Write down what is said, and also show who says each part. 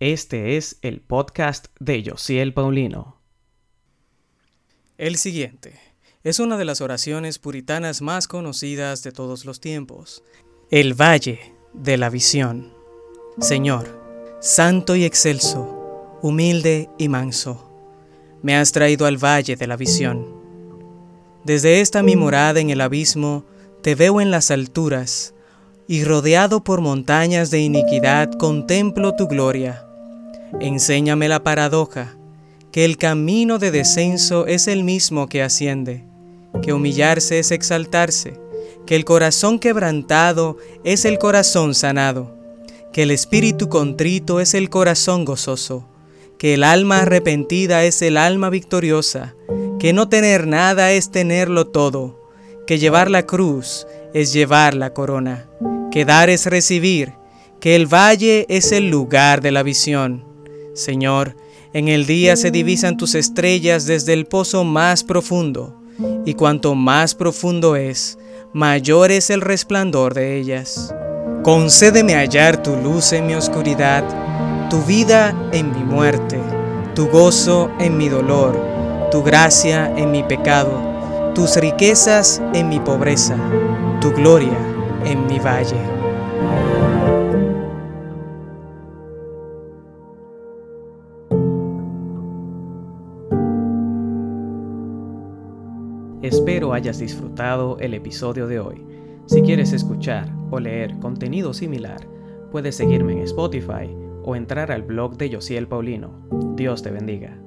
Speaker 1: Este es el podcast de Josiel Paulino.
Speaker 2: El siguiente es una de las oraciones puritanas más conocidas de todos los tiempos. El Valle de la Visión. Señor, santo y excelso, humilde y manso, me has traído al Valle de la Visión. Desde esta mi morada en el abismo, te veo en las alturas, y rodeado por montañas de iniquidad contemplo tu gloria. Enséñame la paradoja, que el camino de descenso es el mismo que asciende, que humillarse es exaltarse, que el corazón quebrantado es el corazón sanado, que el espíritu contrito es el corazón gozoso, que el alma arrepentida es el alma victoriosa, que no tener nada es tenerlo todo, que llevar la cruz es llevar la corona, que dar es recibir, que el valle es el lugar de la visión, Señor, en el día se divisan tus estrellas desde el pozo más profundo, y cuanto más profundo es, mayor es el resplandor de ellas. Concédeme hallar tu luz en mi oscuridad, tu vida en mi muerte, tu gozo en mi dolor, tu gracia en mi pecado, tus riquezas en mi pobreza, tu gloria en mi valle.
Speaker 1: Espero hayas disfrutado el episodio de hoy. Si quieres escuchar o leer contenido similar, puedes seguirme en Spotify o entrar al blog de Josiel Paulino. Dios te bendiga.